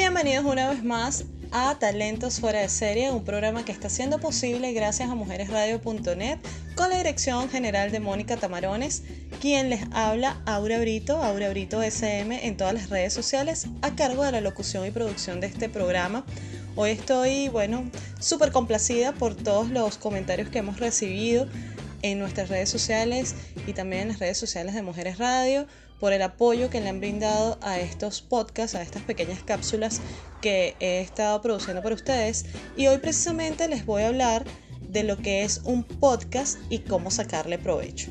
Bienvenidos una vez más a Talentos Fuera de Serie, un programa que está siendo posible gracias a mujeresradio.net con la dirección general de Mónica Tamarones, quien les habla Aura Brito, Aura Brito SM en todas las redes sociales a cargo de la locución y producción de este programa. Hoy estoy, bueno, súper complacida por todos los comentarios que hemos recibido en nuestras redes sociales y también en las redes sociales de Mujeres Radio por el apoyo que le han brindado a estos podcasts, a estas pequeñas cápsulas que he estado produciendo para ustedes. Y hoy precisamente les voy a hablar de lo que es un podcast y cómo sacarle provecho.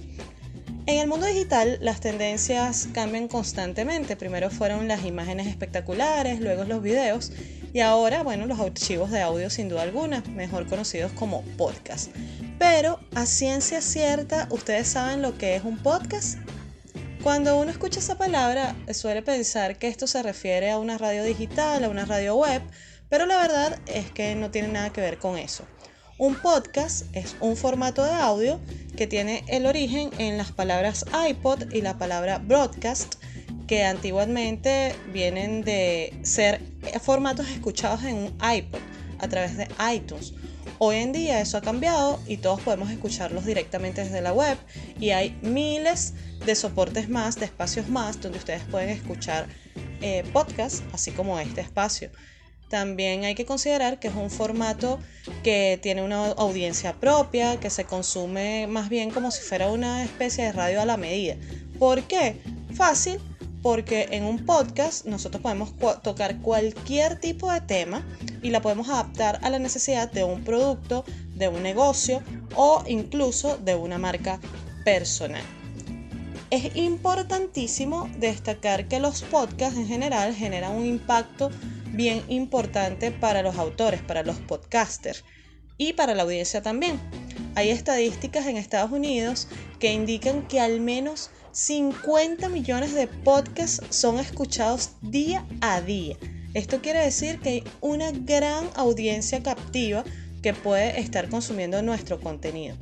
En el mundo digital las tendencias cambian constantemente. Primero fueron las imágenes espectaculares, luego los videos y ahora, bueno, los archivos de audio sin duda alguna, mejor conocidos como podcast. Pero a ciencia cierta, ¿ustedes saben lo que es un podcast? Cuando uno escucha esa palabra, suele pensar que esto se refiere a una radio digital, a una radio web, pero la verdad es que no tiene nada que ver con eso. Un podcast es un formato de audio que tiene el origen en las palabras iPod y la palabra broadcast, que antiguamente vienen de ser formatos escuchados en un iPod a través de iTunes. Hoy en día eso ha cambiado y todos podemos escucharlos directamente desde la web y hay miles de soportes más, de espacios más, donde ustedes pueden escuchar eh, podcasts, así como este espacio. También hay que considerar que es un formato que tiene una audiencia propia, que se consume más bien como si fuera una especie de radio a la medida. ¿Por qué? Fácil, porque en un podcast nosotros podemos tocar cualquier tipo de tema y la podemos adaptar a la necesidad de un producto, de un negocio o incluso de una marca personal. Es importantísimo destacar que los podcasts en general generan un impacto bien importante para los autores, para los podcasters y para la audiencia también. Hay estadísticas en Estados Unidos que indican que al menos 50 millones de podcasts son escuchados día a día. Esto quiere decir que hay una gran audiencia captiva que puede estar consumiendo nuestro contenido.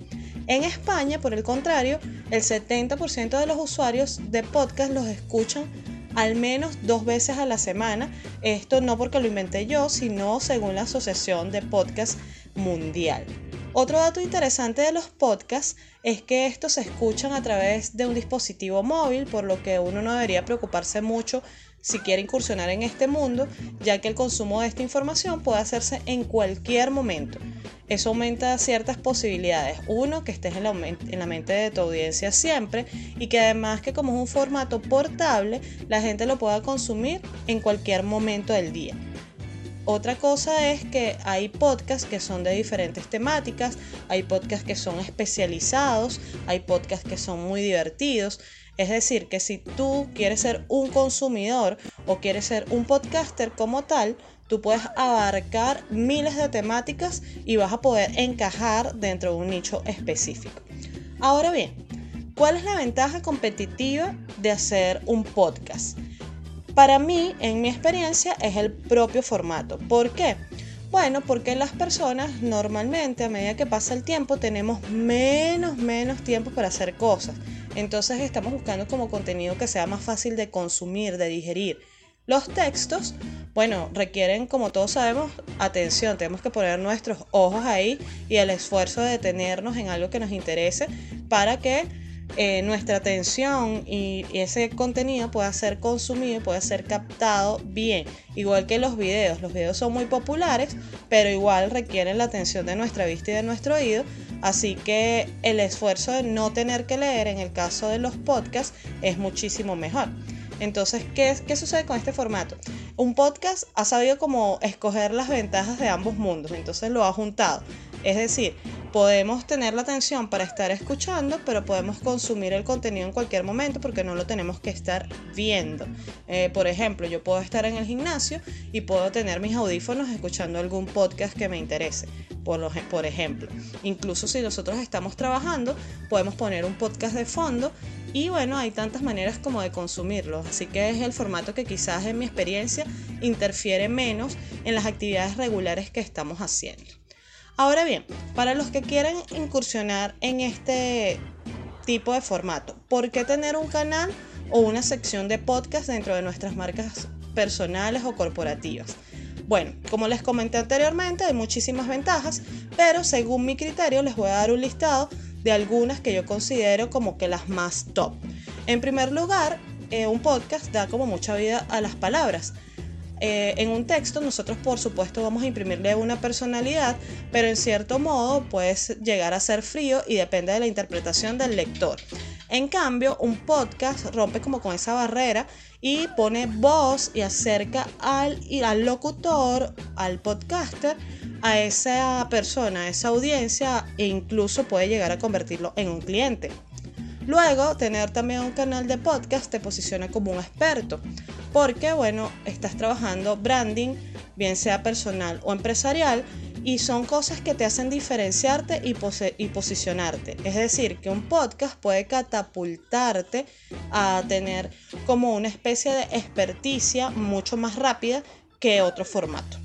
En España, por el contrario, el 70% de los usuarios de podcast los escuchan al menos dos veces a la semana. Esto no porque lo inventé yo, sino según la Asociación de Podcast Mundial. Otro dato interesante de los podcasts es que estos se escuchan a través de un dispositivo móvil, por lo que uno no debería preocuparse mucho si quiere incursionar en este mundo, ya que el consumo de esta información puede hacerse en cualquier momento. Eso aumenta ciertas posibilidades. Uno, que estés en la, en la, mente de tu audiencia siempre y que además que como es un formato portable, la gente lo pueda consumir en cualquier momento del día. Otra cosa es que hay podcasts que son de diferentes temáticas, hay podcasts que son especializados, hay podcasts que son muy divertidos. Es decir, que si tú quieres ser un consumidor o quieres ser un podcaster como tal, tú puedes abarcar miles de temáticas y vas a poder encajar dentro de un nicho específico. Ahora bien, ¿cuál es la ventaja competitiva de hacer un podcast? Para mí, en mi experiencia, es el propio formato. ¿Por qué? Bueno, porque las personas normalmente a medida que pasa el tiempo tenemos menos, menos tiempo para hacer cosas. Entonces estamos buscando como contenido que sea más fácil de consumir, de digerir. Los textos, bueno, requieren, como todos sabemos, atención. Tenemos que poner nuestros ojos ahí y el esfuerzo de detenernos en algo que nos interese para que eh, nuestra atención y, ese contenido pueda ser consumido, pueda ser captado bien. Igual que los videos. Los videos son muy populares, pero igual requieren la atención de nuestra vista y de nuestro oído. Así que el esfuerzo de no tener que leer en el caso de los podcasts es muchísimo mejor. Entonces, ¿qué, ¿qué, sucede con este formato? Un podcast ha sabido como escoger las ventajas de ambos mundos, entonces lo ha juntado. Es decir, podemos tener la atención para estar escuchando, pero podemos consumir el contenido en cualquier momento porque no lo tenemos que estar viendo. Eh, por ejemplo, yo puedo estar en el gimnasio y puedo tener mis audífonos escuchando algún podcast que me interese. Por, por ejemplo, incluso si nosotros estamos trabajando, podemos poner un podcast de fondo y bueno, hay tantas maneras como de consumirlo. Así que es el formato que quizás en mi experiencia interfiere menos en las actividades regulares que estamos haciendo. Ahora bien, para los que quieren incursionar en este tipo de formato, ¿por qué tener un canal o una sección de podcast dentro de nuestras marcas personales o corporativas. Bueno, como les comenté anteriormente, hay muchísimas ventajas, pero según mi criterio les voy a dar un listado de algunas que yo considero como que las más top. En primer lugar, eh, un podcast da como mucha vida a las palabras. Eh, en un texto nosotros por supuesto vamos a imprimirle una personalidad, pero en cierto modo puede llegar a ser frío y depende de la interpretación del lector. En cambio, un podcast rompe como con esa barrera y pone voz y acerca al, al locutor, al podcaster, a esa persona, a esa audiencia e incluso puede llegar a convertirlo en un cliente. Luego, tener también un canal de podcast te posiciona como un experto, porque, bueno, estás trabajando branding, bien sea personal o empresarial, y son cosas que te hacen diferenciarte y, y, posicionarte. Es decir, que un podcast puede catapultarte a tener como una especie de experticia mucho más rápida que otro formato.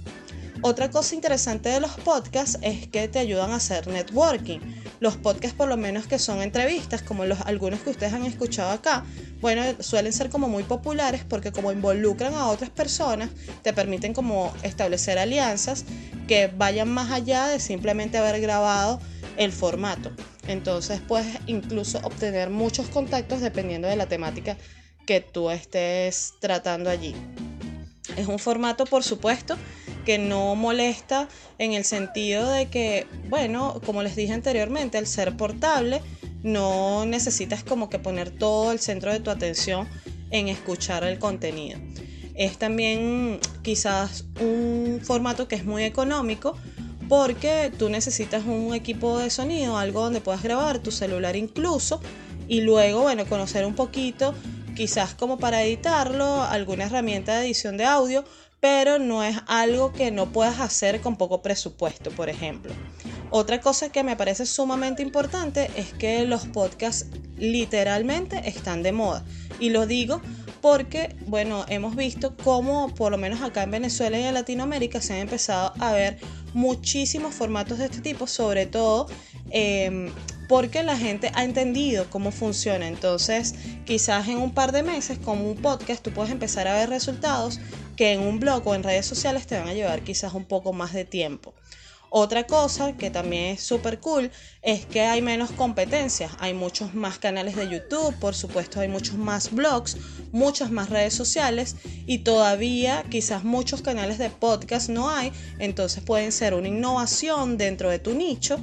Otra cosa interesante de los podcasts es que te ayudan a hacer networking. Los podcasts por lo menos que son entrevistas, como los, algunos que ustedes han escuchado acá, bueno, suelen ser como muy populares porque como involucran a otras personas, te permiten como establecer alianzas que vayan más allá de simplemente haber grabado el formato. Entonces puedes incluso obtener muchos contactos dependiendo de la temática que tú estés tratando allí. Es un formato, por supuesto, que no molesta en el sentido de que, bueno, como les dije anteriormente, al ser portable, no necesitas como que poner todo el centro de tu atención en escuchar el contenido. Es también quizás un formato que es muy económico porque tú necesitas un equipo de sonido, algo donde puedas grabar, tu celular incluso, y luego, bueno, conocer un poquito, quizás como para editarlo, alguna herramienta de edición de audio, pero no es algo que no puedas hacer con poco presupuesto, por ejemplo. Otra cosa que me parece sumamente importante es que los podcasts literalmente están de moda. Y lo digo porque, bueno, hemos visto cómo, por lo menos acá en Venezuela y en Latinoamérica, se han empezado a ver muchísimos formatos de este tipo, sobre todo em, porque la gente ha entendido cómo funciona. Entonces, quizás en un par de meses, con un podcast, tú puedes empezar a ver resultados que en un blog o en redes sociales te van a llevar quizás un poco más de tiempo. Otra cosa que también es súper cool es que hay menos competencias, hay muchos más canales de YouTube, por supuesto hay muchos más blogs, muchas más redes sociales y todavía quizás muchos canales de podcast no hay, entonces pueden ser una innovación dentro de tu nicho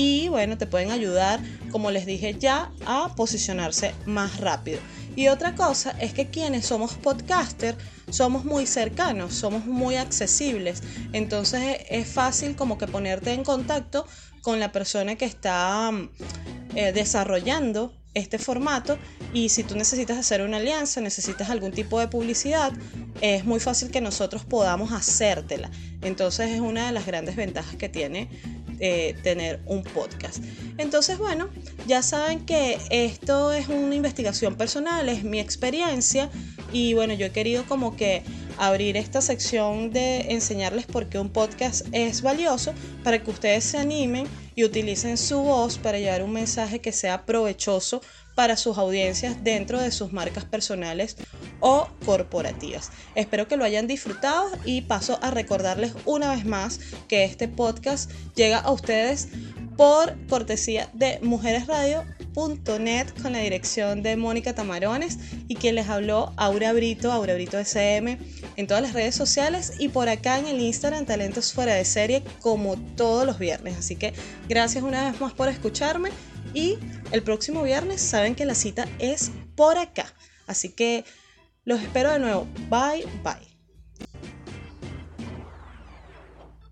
y bueno, te pueden ayudar, como les dije ya, a posicionarse más rápido. Y otra cosa es que quienes somos podcaster somos muy cercanos, somos muy accesibles. Entonces es fácil como que ponerte en contacto con la persona que está eh, desarrollando este formato y si tú necesitas hacer una alianza, necesitas algún tipo de publicidad, es muy fácil que nosotros podamos hacértela. Entonces es una de las grandes ventajas que tiene eh, tener un podcast. Entonces, bueno, ya saben que esto es una investigación personal, es mi experiencia y bueno, yo he querido como que abrir esta sección de enseñarles por qué un podcast es valioso para que ustedes se animen y utilicen su voz para llevar un mensaje que sea provechoso para sus audiencias dentro de sus marcas personales o corporativas. Espero que lo hayan disfrutado y paso a recordarles una vez más que este podcast llega a ustedes por cortesía de mujeresradio.net con la dirección de Mónica Tamarones y quien les habló Aura Brito, Aura Brito SM en todas las redes sociales y por acá en el Instagram Talentos Fuera de Serie como todos los viernes. Así que gracias una vez más por escucharme y el próximo viernes saben que la cita es por acá. Así que los espero de nuevo. Bye, bye.